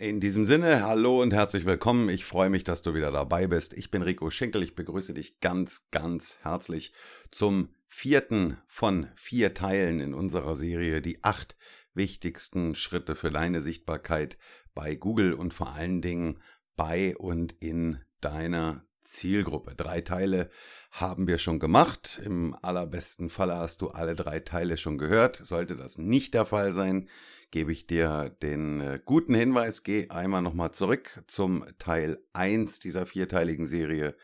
In diesem Sinne, hallo und herzlich willkommen. Ich freue mich, dass du wieder dabei bist. Ich bin Rico Schinkel. Ich begrüße dich ganz, ganz herzlich zum vierten von vier Teilen in unserer Serie, die acht wichtigsten Schritte für deine Sichtbarkeit bei Google und vor allen Dingen bei und in deiner Zielgruppe. Drei Teile haben wir schon gemacht. Im allerbesten Falle hast du alle drei Teile schon gehört. Sollte das nicht der Fall sein, gebe ich dir den äh, guten Hinweis, geh einmal nochmal zurück zum Teil 1 dieser vierteiligen Serie,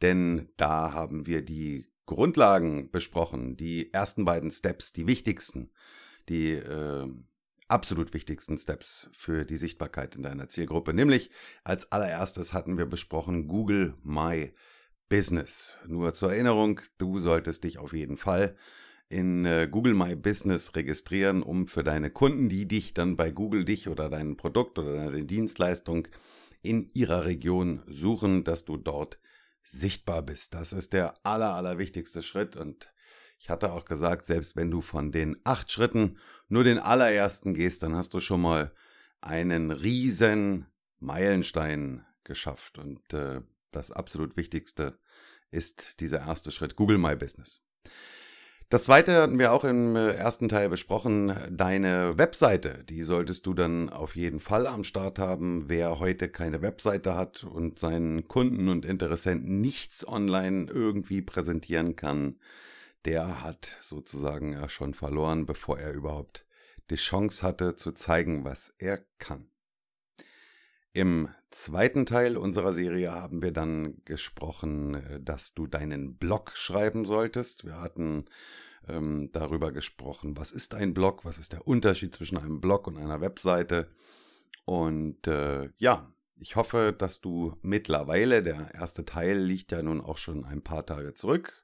denn da haben wir die Grundlagen besprochen, die ersten beiden Steps, die wichtigsten, die äh, absolut wichtigsten Steps für die Sichtbarkeit in deiner Zielgruppe. Nämlich als allererstes hatten wir besprochen Google My Business. Nur zur Erinnerung, du solltest dich auf jeden Fall in äh, Google My Business registrieren, um für deine Kunden, die dich dann bei Google dich oder dein Produkt oder deine Dienstleistung in ihrer Region suchen, dass du dort sichtbar bist. Das ist der aller, aller wichtigste Schritt und ich hatte auch gesagt, selbst wenn du von den acht Schritten nur den allerersten gehst, dann hast du schon mal einen riesen Meilenstein geschafft und äh, das absolut Wichtigste ist dieser erste Schritt, Google My Business. Das zweite hatten wir auch im äh, ersten Teil besprochen. Deine Webseite, die solltest du dann auf jeden Fall am Start haben. Wer heute keine Webseite hat und seinen Kunden und Interessenten nichts online irgendwie präsentieren kann, der hat sozusagen ja schon verloren, bevor er überhaupt die Chance hatte zu zeigen, was er kann. Im zweiten Teil unserer Serie haben wir dann gesprochen, äh, dass du deinen Blog schreiben solltest. Wir hatten ähm, darüber gesprochen, was ist ein Blog, was ist der Unterschied zwischen einem Blog und einer Webseite. Und äh, ja, ich hoffe, dass du mittlerweile, der erste Teil liegt ja nun auch schon ein paar Tage zurück,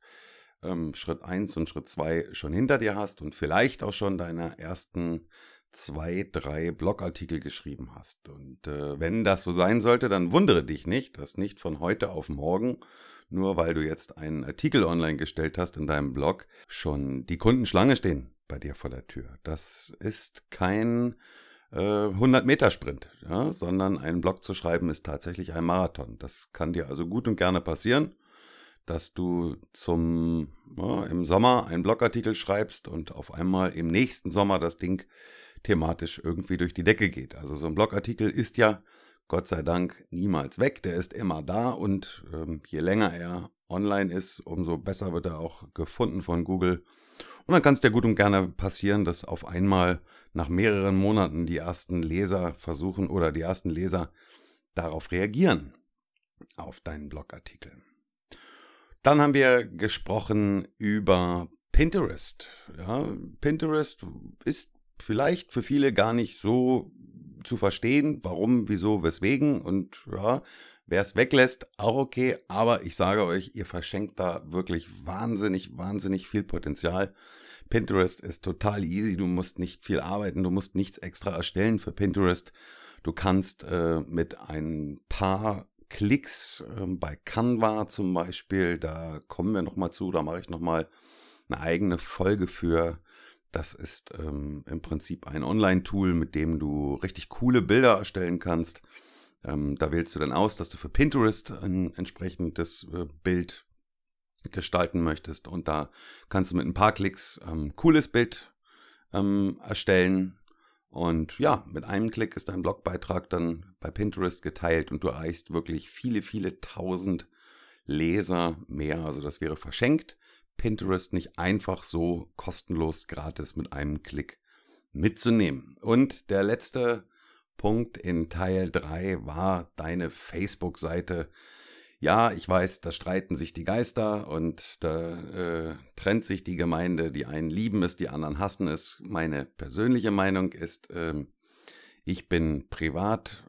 ähm, Schritt 1 und Schritt 2 schon hinter dir hast und vielleicht auch schon deine ersten zwei, drei Blogartikel geschrieben hast. Und äh, wenn das so sein sollte, dann wundere dich nicht, dass nicht von heute auf morgen nur weil du jetzt einen Artikel online gestellt hast in deinem Blog, schon die Kunden Schlange stehen bei dir vor der Tür. Das ist kein äh, 100-Meter-Sprint, ja, sondern einen Blog zu schreiben ist tatsächlich ein Marathon. Das kann dir also gut und gerne passieren, dass du zum ja, im Sommer einen Blogartikel schreibst und auf einmal im nächsten Sommer das Ding thematisch irgendwie durch die Decke geht. Also so ein Blogartikel ist ja Gott sei Dank niemals weg. Der ist immer da und ähm, je länger er online ist, umso besser wird er auch gefunden von Google. Und dann kann es dir gut und gerne passieren, dass auf einmal nach mehreren Monaten die ersten Leser versuchen oder die ersten Leser darauf reagieren, auf deinen Blogartikel. Dann haben wir gesprochen über Pinterest. Ja, Pinterest ist vielleicht für viele gar nicht so zu verstehen, warum, wieso, weswegen und ja, wer es weglässt, auch okay, aber ich sage euch, ihr verschenkt da wirklich wahnsinnig, wahnsinnig viel Potenzial. Pinterest ist total easy, du musst nicht viel arbeiten, du musst nichts extra erstellen für Pinterest. Du kannst äh, mit ein paar Klicks äh, bei Canva zum Beispiel, da kommen wir nochmal zu, da mache ich nochmal eine eigene Folge für das ist ähm, im Prinzip ein Online-Tool, mit dem du richtig coole Bilder erstellen kannst. Ähm, da wählst du dann aus, dass du für Pinterest ein entsprechendes äh, Bild gestalten möchtest. Und da kannst du mit ein paar Klicks ähm, cooles Bild ähm, erstellen. Und ja, mit einem Klick ist dein Blogbeitrag dann bei Pinterest geteilt und du erreichst wirklich viele, viele tausend Leser mehr. Also das wäre verschenkt. Pinterest nicht einfach so kostenlos gratis mit einem Klick mitzunehmen. Und der letzte Punkt in Teil 3 war deine Facebook-Seite. Ja, ich weiß, da streiten sich die Geister und da äh, trennt sich die Gemeinde. Die einen lieben es, die anderen hassen es. Meine persönliche Meinung ist, äh, ich bin privat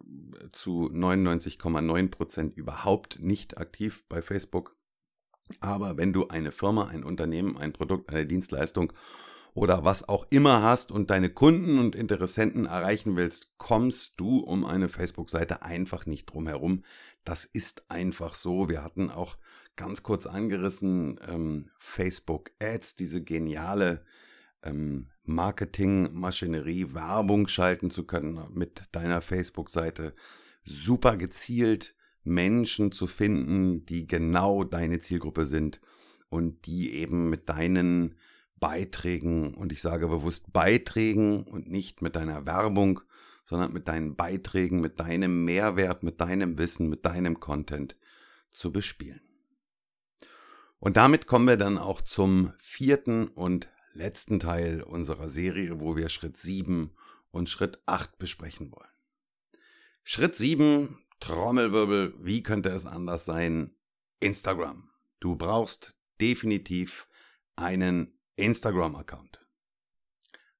zu 99,9 Prozent überhaupt nicht aktiv bei Facebook. Aber wenn du eine Firma, ein Unternehmen, ein Produkt, eine Dienstleistung oder was auch immer hast und deine Kunden und Interessenten erreichen willst, kommst du um eine Facebook-Seite einfach nicht drum herum. Das ist einfach so. Wir hatten auch ganz kurz angerissen ähm, Facebook Ads, diese geniale ähm, Marketingmaschinerie, Werbung schalten zu können mit deiner Facebook-Seite. Super gezielt Menschen zu finden, die genau deine Zielgruppe sind und die eben mit deinen Beiträgen, und ich sage bewusst Beiträgen und nicht mit deiner Werbung, sondern mit deinen Beiträgen, mit deinem Mehrwert, mit deinem Wissen, mit deinem Content zu bespielen. Und damit kommen wir dann auch zum vierten und letzten Teil unserer Serie, wo wir Schritt 7 und Schritt 8 besprechen wollen. Schritt 7, Trommelwirbel, wie könnte es anders sein? Instagram. Du brauchst definitiv einen Instagram-Account.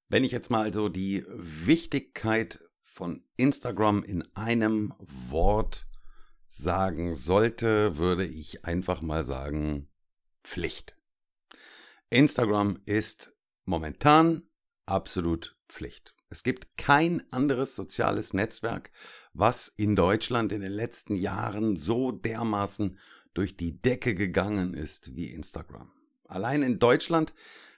Wenn ich jetzt mal also die Wichtigkeit von Instagram in einem Wort sagen sollte, würde ich einfach mal sagen Pflicht. Instagram ist momentan absolut Pflicht. Es gibt kein anderes soziales Netzwerk, was in Deutschland in den letzten Jahren so dermaßen durch die Decke gegangen ist wie Instagram. Allein in Deutschland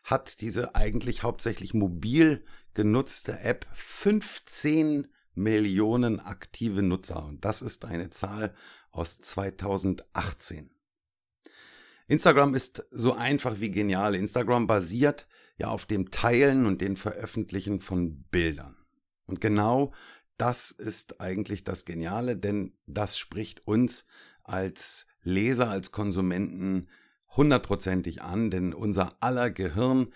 hat diese eigentlich hauptsächlich mobil genutzte App 15 Millionen aktive Nutzer und das ist eine Zahl aus 2018. Instagram ist so einfach wie genial. Instagram basiert ja auf dem Teilen und den Veröffentlichen von Bildern. Und genau das ist eigentlich das Geniale, denn das spricht uns als Leser, als Konsumenten hundertprozentig an, denn unser aller Gehirn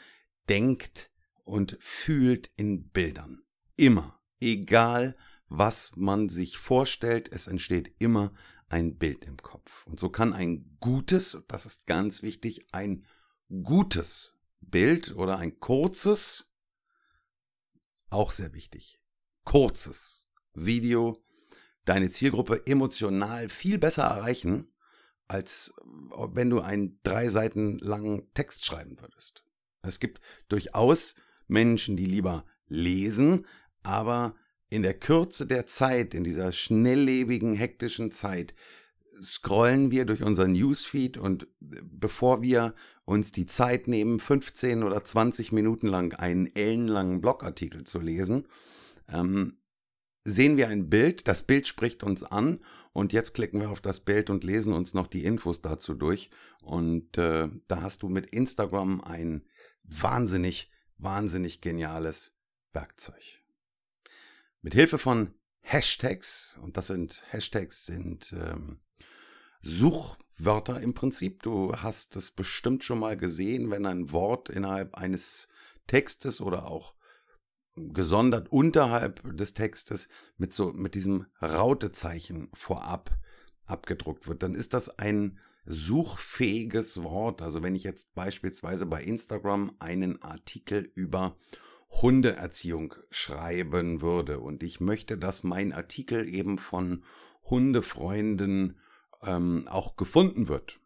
denkt und fühlt in Bildern. Immer. Egal, was man sich vorstellt, es entsteht immer ein Bild im Kopf. Und so kann ein gutes, das ist ganz wichtig, ein gutes Bild oder ein kurzes, auch sehr wichtig, kurzes Video deine Zielgruppe emotional viel besser erreichen, als wenn du einen drei Seiten langen Text schreiben würdest. Es gibt durchaus Menschen, die lieber lesen, aber in der Kürze der Zeit, in dieser schnelllebigen, hektischen Zeit, scrollen wir durch unseren Newsfeed und bevor wir uns die Zeit nehmen, 15 oder 20 Minuten lang einen ellenlangen Blogartikel zu lesen, ähm, sehen wir ein Bild, das Bild spricht uns an und jetzt klicken wir auf das Bild und lesen uns noch die Infos dazu durch und äh, da hast du mit Instagram ein wahnsinnig, wahnsinnig geniales Werkzeug. Mit Hilfe von Hashtags, und das sind Hashtags sind ähm, Suchwörter im Prinzip. Du hast es bestimmt schon mal gesehen, wenn ein Wort innerhalb eines Textes oder auch gesondert unterhalb des Textes mit so mit diesem Rautezeichen vorab abgedruckt wird, dann ist das ein suchfähiges Wort. Also wenn ich jetzt beispielsweise bei Instagram einen Artikel über Hundeerziehung schreiben würde und ich möchte, dass mein Artikel eben von Hundefreunden ähm, auch gefunden wird,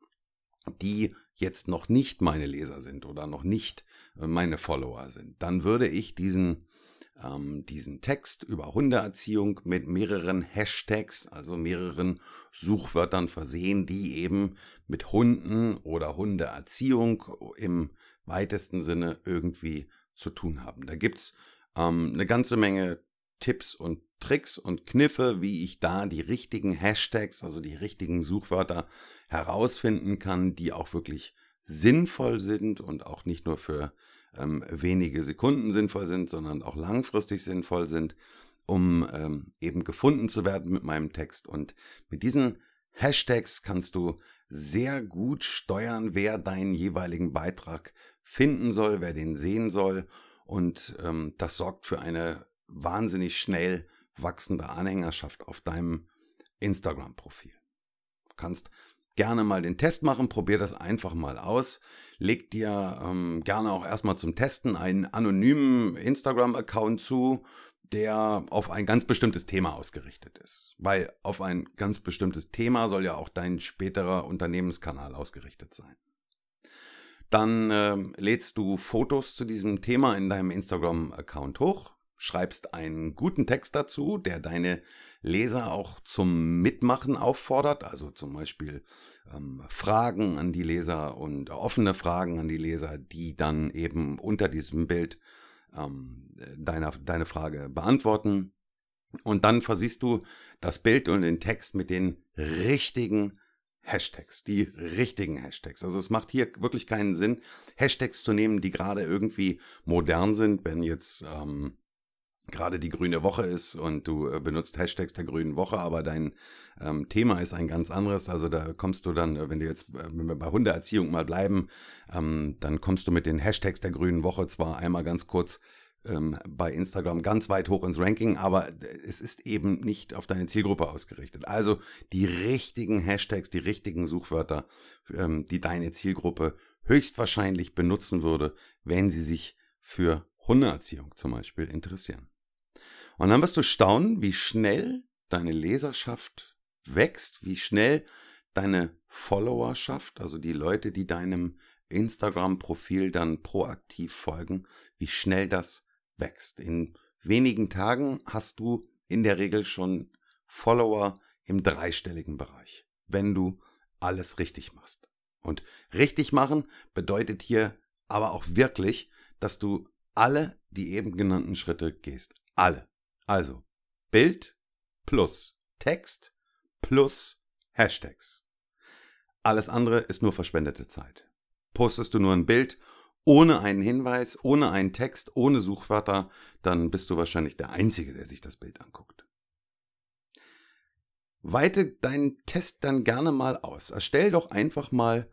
die jetzt noch nicht meine Leser sind oder noch nicht äh, meine Follower sind, dann würde ich diesen ähm, diesen Text über Hundeerziehung mit mehreren Hashtags, also mehreren Suchwörtern versehen, die eben mit Hunden oder Hundeerziehung im weitesten Sinne irgendwie zu tun haben. Da gibt's ähm, eine ganze Menge Tipps und Tricks und Kniffe, wie ich da die richtigen Hashtags, also die richtigen Suchwörter herausfinden kann, die auch wirklich sinnvoll sind und auch nicht nur für ähm, wenige Sekunden sinnvoll sind, sondern auch langfristig sinnvoll sind, um ähm, eben gefunden zu werden mit meinem Text. Und mit diesen Hashtags kannst du sehr gut steuern, wer deinen jeweiligen Beitrag finden soll, wer den sehen soll. Und ähm, das sorgt für eine wahnsinnig schnell wachsende Anhängerschaft auf deinem Instagram-Profil. Du kannst gerne mal den Test machen, probier das einfach mal aus. Leg dir ähm, gerne auch erstmal zum Testen einen anonymen Instagram-Account zu, der auf ein ganz bestimmtes Thema ausgerichtet ist. Weil auf ein ganz bestimmtes Thema soll ja auch dein späterer Unternehmenskanal ausgerichtet sein. Dann äh, lädst du Fotos zu diesem Thema in deinem Instagram-Account hoch, schreibst einen guten Text dazu, der deine Leser auch zum Mitmachen auffordert, also zum Beispiel ähm, Fragen an die Leser und offene Fragen an die Leser, die dann eben unter diesem Bild ähm, deine, deine Frage beantworten. Und dann versiehst du das Bild und den Text mit den richtigen Hashtags, die richtigen Hashtags. Also es macht hier wirklich keinen Sinn, Hashtags zu nehmen, die gerade irgendwie modern sind, wenn jetzt ähm, gerade die grüne Woche ist und du äh, benutzt Hashtags der grünen Woche, aber dein ähm, Thema ist ein ganz anderes. Also da kommst du dann, äh, wenn du jetzt, äh, wenn wir bei Hundeerziehung mal bleiben, ähm, dann kommst du mit den Hashtags der grünen Woche zwar einmal ganz kurz ähm, bei Instagram ganz weit hoch ins Ranking, aber es ist eben nicht auf deine Zielgruppe ausgerichtet. Also die richtigen Hashtags, die richtigen Suchwörter, ähm, die deine Zielgruppe höchstwahrscheinlich benutzen würde, wenn sie sich für Hundeerziehung zum Beispiel interessieren. Und dann wirst du staunen, wie schnell deine Leserschaft wächst, wie schnell deine Followerschaft, also die Leute, die deinem Instagram-Profil dann proaktiv folgen, wie schnell das wächst. In wenigen Tagen hast du in der Regel schon Follower im dreistelligen Bereich, wenn du alles richtig machst. Und richtig machen bedeutet hier aber auch wirklich, dass du alle die eben genannten Schritte gehst. Alle. Also Bild plus Text plus Hashtags. Alles andere ist nur verschwendete Zeit. Postest du nur ein Bild ohne einen Hinweis, ohne einen Text, ohne Suchwörter, dann bist du wahrscheinlich der Einzige, der sich das Bild anguckt. Weite deinen Test dann gerne mal aus. Erstell doch einfach mal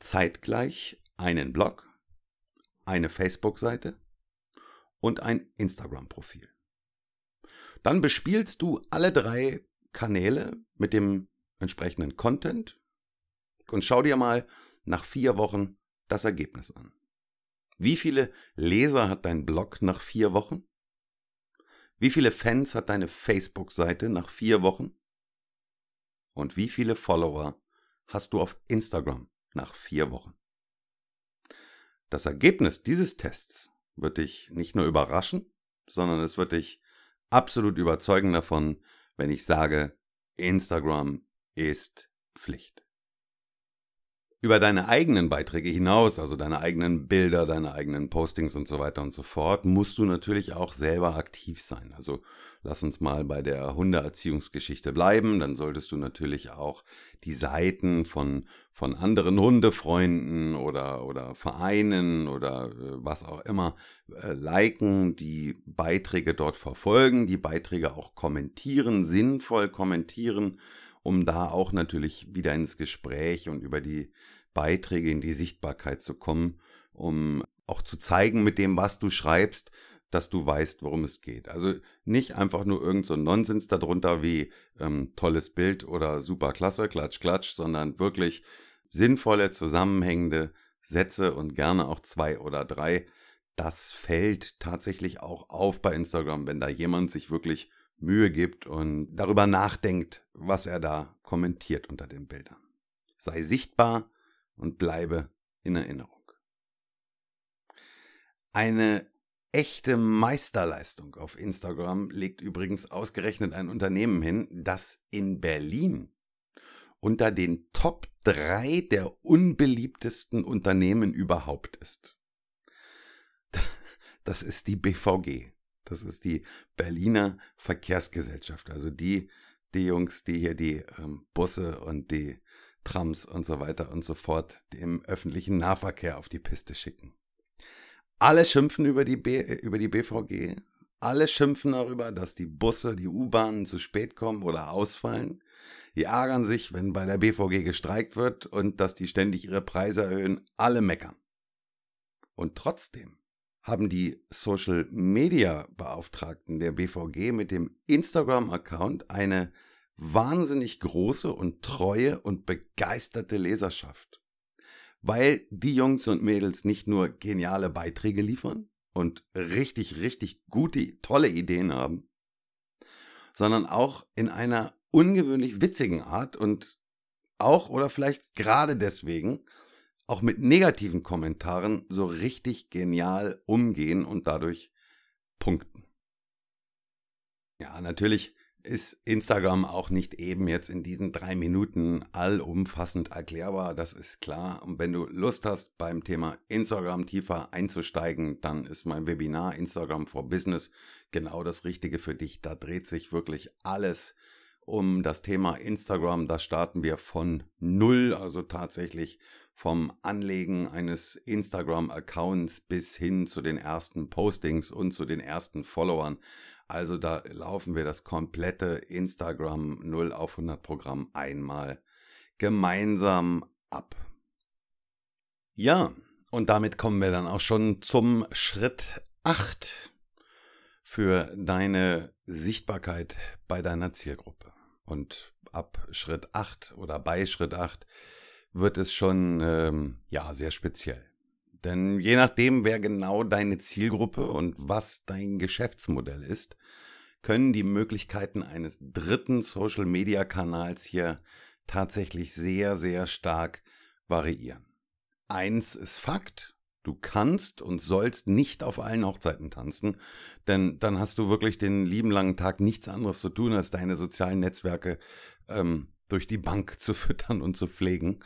zeitgleich einen Blog, eine Facebook-Seite und ein Instagram-Profil. Dann bespielst du alle drei Kanäle mit dem entsprechenden Content und schau dir mal nach vier Wochen das Ergebnis an. Wie viele Leser hat dein Blog nach vier Wochen? Wie viele Fans hat deine Facebook-Seite nach vier Wochen? Und wie viele Follower hast du auf Instagram nach vier Wochen? Das Ergebnis dieses Tests wird dich nicht nur überraschen, sondern es wird dich absolut überzeugen davon, wenn ich sage, Instagram ist Pflicht. Über deine eigenen Beiträge hinaus, also deine eigenen Bilder, deine eigenen Postings und so weiter und so fort, musst du natürlich auch selber aktiv sein. Also lass uns mal bei der Hundeerziehungsgeschichte bleiben, dann solltest du natürlich auch die Seiten von, von anderen Hundefreunden oder, oder Vereinen oder äh, was auch immer äh, liken, die Beiträge dort verfolgen, die Beiträge auch kommentieren, sinnvoll kommentieren, um da auch natürlich wieder ins Gespräch und über die Beiträge in die Sichtbarkeit zu kommen, um auch zu zeigen mit dem, was du schreibst, dass du weißt, worum es geht. Also nicht einfach nur irgend so Nonsens darunter wie ähm, tolles Bild oder super klasse, klatsch, klatsch, sondern wirklich sinnvolle, zusammenhängende Sätze und gerne auch zwei oder drei. Das fällt tatsächlich auch auf bei Instagram, wenn da jemand sich wirklich Mühe gibt und darüber nachdenkt, was er da kommentiert unter den Bildern. Sei sichtbar und bleibe in Erinnerung. Eine echte Meisterleistung auf Instagram legt übrigens ausgerechnet ein Unternehmen hin, das in Berlin unter den Top 3 der unbeliebtesten Unternehmen überhaupt ist. Das ist die BVG. Das ist die Berliner Verkehrsgesellschaft. Also die, die Jungs, die hier die ähm, Busse und die Trams und so weiter und so fort im öffentlichen Nahverkehr auf die Piste schicken. Alle schimpfen über die, B über die BVG. Alle schimpfen darüber, dass die Busse, die U-Bahnen zu spät kommen oder ausfallen. Die ärgern sich, wenn bei der BVG gestreikt wird und dass die ständig ihre Preise erhöhen. Alle meckern. Und trotzdem haben die Social Media Beauftragten der BVG mit dem Instagram-Account eine wahnsinnig große und treue und begeisterte Leserschaft. Weil die Jungs und Mädels nicht nur geniale Beiträge liefern und richtig, richtig gute, tolle Ideen haben, sondern auch in einer ungewöhnlich witzigen Art und auch oder vielleicht gerade deswegen auch mit negativen Kommentaren so richtig genial umgehen und dadurch punkten. Ja, natürlich ist Instagram auch nicht eben jetzt in diesen drei Minuten allumfassend erklärbar, das ist klar. Und wenn du Lust hast, beim Thema Instagram tiefer einzusteigen, dann ist mein Webinar Instagram for Business genau das Richtige für dich. Da dreht sich wirklich alles um das Thema Instagram. Da starten wir von Null, also tatsächlich vom Anlegen eines Instagram-Accounts bis hin zu den ersten Postings und zu den ersten Followern. Also da laufen wir das komplette Instagram 0 auf 100 Programm einmal gemeinsam ab. Ja, und damit kommen wir dann auch schon zum Schritt 8 für deine Sichtbarkeit bei deiner Zielgruppe. Und ab Schritt 8 oder bei Schritt 8 wird es schon ähm, ja sehr speziell. Denn je nachdem, wer genau deine Zielgruppe und was dein Geschäftsmodell ist, können die Möglichkeiten eines dritten Social-Media-Kanals hier tatsächlich sehr, sehr stark variieren. Eins ist Fakt, du kannst und sollst nicht auf allen Hochzeiten tanzen, denn dann hast du wirklich den lieben langen Tag nichts anderes zu tun, als deine sozialen Netzwerke ähm, durch die Bank zu füttern und zu pflegen.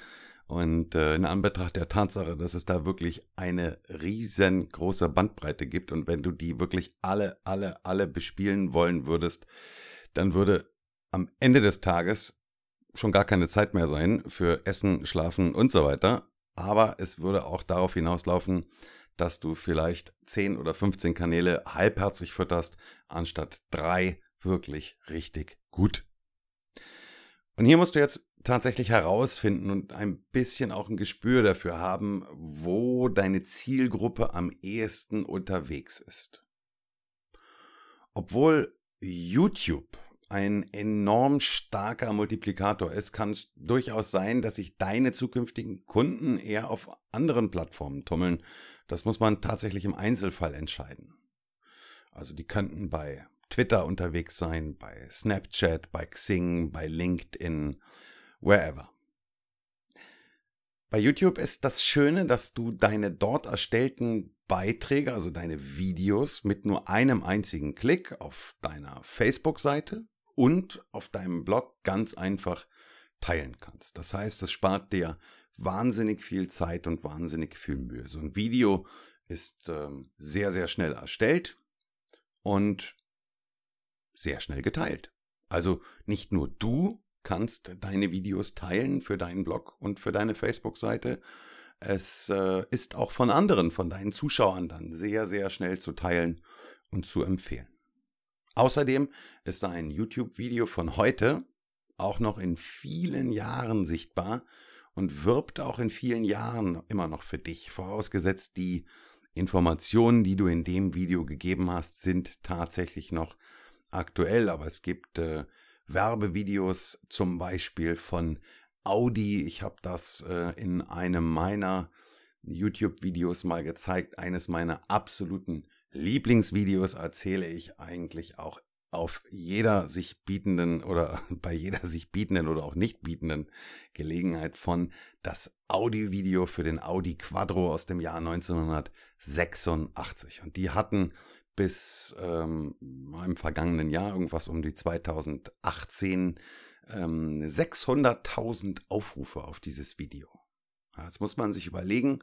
Und äh, in Anbetracht der Tatsache, dass es da wirklich eine riesengroße Bandbreite gibt und wenn du die wirklich alle, alle, alle bespielen wollen würdest, dann würde am Ende des Tages schon gar keine Zeit mehr sein für Essen, Schlafen und so weiter. Aber es würde auch darauf hinauslaufen, dass du vielleicht 10 oder 15 Kanäle halbherzig fütterst, anstatt drei wirklich richtig gut. Und hier musst du jetzt tatsächlich herausfinden und ein bisschen auch ein Gespür dafür haben, wo deine Zielgruppe am ehesten unterwegs ist. Obwohl YouTube ein enorm starker Multiplikator ist, kann es durchaus sein, dass sich deine zukünftigen Kunden eher auf anderen Plattformen tummeln. Das muss man tatsächlich im Einzelfall entscheiden. Also die könnten bei Twitter unterwegs sein, bei Snapchat, bei Xing, bei LinkedIn, wherever. Bei YouTube ist das Schöne, dass du deine dort erstellten Beiträge, also deine Videos, mit nur einem einzigen Klick auf deiner Facebook-Seite und auf deinem Blog ganz einfach teilen kannst. Das heißt, es spart dir wahnsinnig viel Zeit und wahnsinnig viel Mühe. So ein Video ist ähm, sehr, sehr schnell erstellt und sehr schnell geteilt. Also nicht nur du kannst deine Videos teilen für deinen Blog und für deine Facebook-Seite. Es äh, ist auch von anderen, von deinen Zuschauern dann sehr, sehr schnell zu teilen und zu empfehlen. Außerdem ist ein YouTube-Video von heute auch noch in vielen Jahren sichtbar und wirbt auch in vielen Jahren immer noch für dich, vorausgesetzt die Informationen, die du in dem Video gegeben hast, sind tatsächlich noch aktuell, aber es gibt äh, Werbevideos zum Beispiel von Audi. Ich habe das äh, in einem meiner YouTube-Videos mal gezeigt. Eines meiner absoluten Lieblingsvideos erzähle ich eigentlich auch auf jeder sich bietenden oder bei jeder sich bietenden oder auch nicht bietenden Gelegenheit von das Audi-Video für den Audi Quattro aus dem Jahr 1986. Und die hatten bis ähm, im vergangenen Jahr, irgendwas um die 2018, ähm, 600.000 Aufrufe auf dieses Video. Jetzt muss man sich überlegen,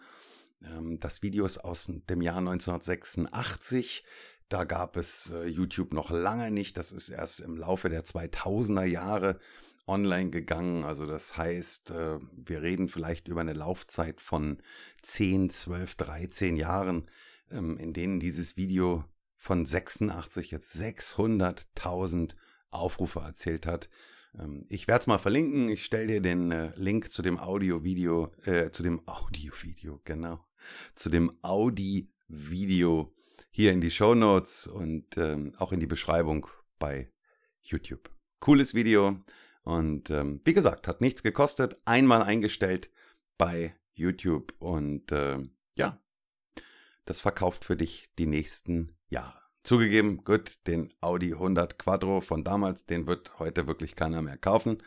ähm, das Video ist aus dem Jahr 1986. Da gab es äh, YouTube noch lange nicht. Das ist erst im Laufe der 2000er Jahre online gegangen. Also das heißt, äh, wir reden vielleicht über eine Laufzeit von 10, 12, 13 Jahren ähm, in denen dieses Video von 86 jetzt 600.000 Aufrufe erzählt hat. Ähm, ich werde es mal verlinken. Ich stelle dir den äh, Link zu dem Audio-Video, äh, zu dem Audio-Video, genau, zu dem Audi-Video hier in die Show Notes und ähm, auch in die Beschreibung bei YouTube. Cooles Video und ähm, wie gesagt, hat nichts gekostet. Einmal eingestellt bei YouTube und äh, ja, das verkauft für dich die nächsten Jahre. Zugegeben, gut, den Audi 100 Quattro von damals, den wird heute wirklich keiner mehr kaufen.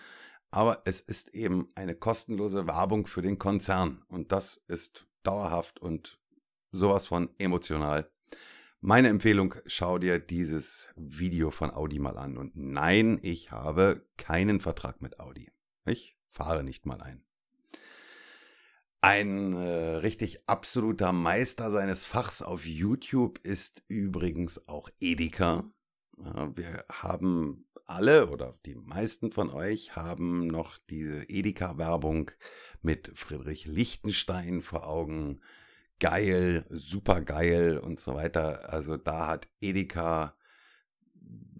Aber es ist eben eine kostenlose Werbung für den Konzern. Und das ist dauerhaft und sowas von emotional. Meine Empfehlung, schau dir dieses Video von Audi mal an. Und nein, ich habe keinen Vertrag mit Audi. Ich fahre nicht mal ein. Ein äh, richtig absoluter Meister seines Fachs auf YouTube ist übrigens auch Edeka. Ja, wir haben alle oder die meisten von euch haben noch diese Edeka-Werbung mit Friedrich Lichtenstein vor Augen. Geil, super geil und so weiter. Also da hat Edeka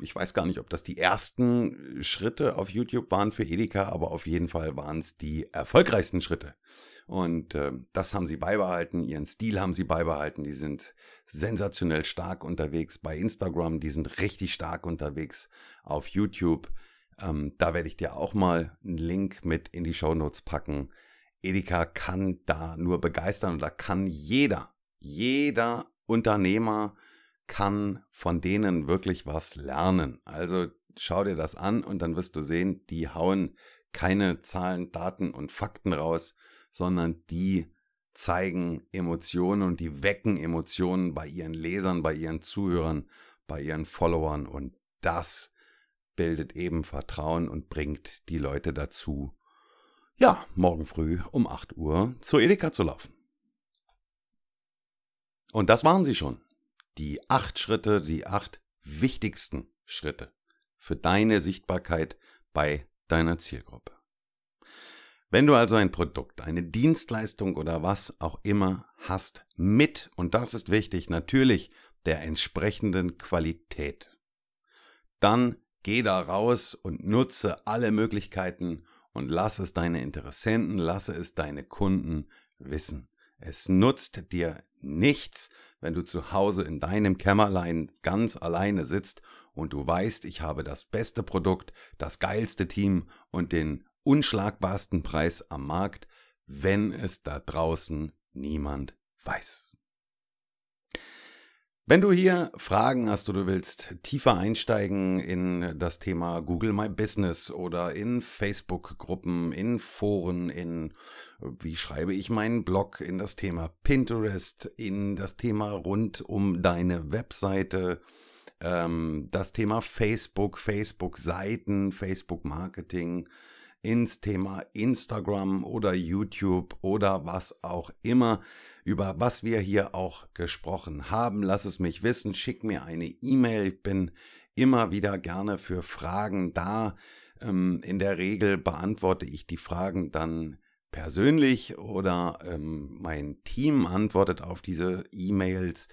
ich weiß gar nicht, ob das die ersten Schritte auf YouTube waren für Edeka, aber auf jeden Fall waren es die erfolgreichsten Schritte. Und äh, das haben sie beibehalten, ihren Stil haben sie beibehalten, die sind sensationell stark unterwegs bei Instagram, die sind richtig stark unterwegs auf YouTube. Ähm, da werde ich dir auch mal einen Link mit in die Show Notes packen. Edeka kann da nur begeistern und da kann jeder, jeder Unternehmer kann von denen wirklich was lernen. Also schau dir das an und dann wirst du sehen, die hauen keine Zahlen, Daten und Fakten raus, sondern die zeigen Emotionen und die wecken Emotionen bei ihren Lesern, bei ihren Zuhörern, bei ihren Followern und das bildet eben Vertrauen und bringt die Leute dazu, ja, morgen früh um 8 Uhr zur Edeka zu laufen. Und das waren sie schon. Die acht Schritte, die acht wichtigsten Schritte für deine Sichtbarkeit bei deiner Zielgruppe. Wenn du also ein Produkt, eine Dienstleistung oder was auch immer hast mit, und das ist wichtig, natürlich der entsprechenden Qualität, dann geh da raus und nutze alle Möglichkeiten und lass es deine Interessenten, lasse es deine Kunden wissen. Es nutzt dir nichts, wenn du zu Hause in deinem Kämmerlein ganz alleine sitzt und du weißt, ich habe das beste Produkt, das geilste Team und den unschlagbarsten Preis am Markt, wenn es da draußen niemand weiß. Wenn du hier Fragen hast oder du willst tiefer einsteigen in das Thema Google My Business oder in Facebook-Gruppen, in Foren, in wie schreibe ich meinen Blog, in das Thema Pinterest, in das Thema rund um deine Webseite, ähm, das Thema Facebook, Facebook-Seiten, Facebook-Marketing, ins Thema Instagram oder YouTube oder was auch immer, über was wir hier auch gesprochen haben. Lass es mich wissen, schick mir eine E-Mail. Ich bin immer wieder gerne für Fragen da. Ähm, in der Regel beantworte ich die Fragen dann persönlich oder ähm, mein Team antwortet auf diese E-Mails.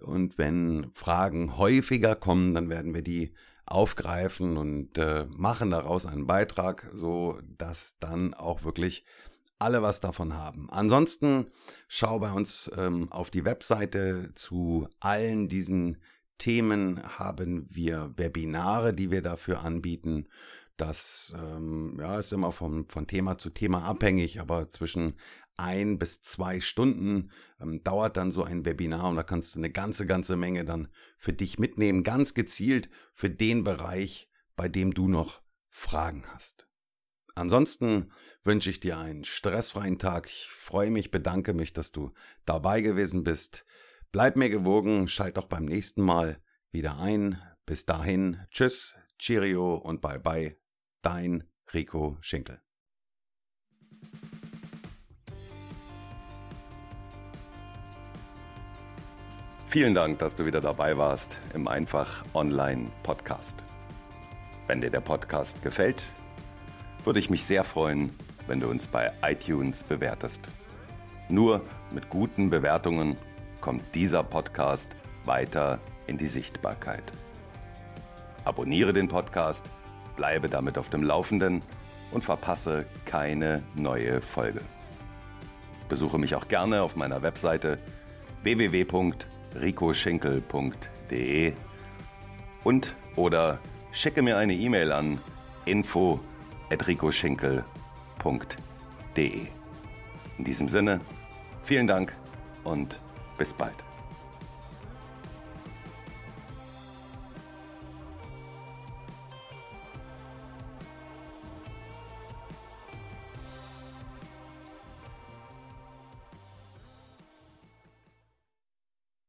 Und wenn Fragen häufiger kommen, dann werden wir die aufgreifen und äh, machen daraus einen Beitrag, so dass dann auch wirklich alle was davon haben. Ansonsten schau bei uns ähm, auf die Webseite zu allen diesen Themen haben wir Webinare, die wir dafür anbieten. Das ähm, ja, ist immer vom, von Thema zu Thema abhängig, aber zwischen ein bis zwei Stunden ähm, dauert dann so ein Webinar und da kannst du eine ganze, ganze Menge dann für dich mitnehmen, ganz gezielt für den Bereich, bei dem du noch Fragen hast. Ansonsten wünsche ich dir einen stressfreien Tag. Ich freue mich, bedanke mich, dass du dabei gewesen bist. Bleib mir gewogen, schalt auch beim nächsten Mal wieder ein. Bis dahin, tschüss, Cheerio und bye bye, dein Rico Schinkel. Vielen Dank, dass du wieder dabei warst im Einfach Online Podcast. Wenn dir der Podcast gefällt, würde ich mich sehr freuen, wenn du uns bei iTunes bewertest. Nur mit guten Bewertungen kommt dieser Podcast weiter in die Sichtbarkeit. Abonniere den Podcast, bleibe damit auf dem Laufenden und verpasse keine neue Folge. Besuche mich auch gerne auf meiner Webseite www.ricoschinkel.de und oder schicke mir eine E-Mail an info@ricoschinkel.de. In diesem Sinne, vielen Dank und bis bald.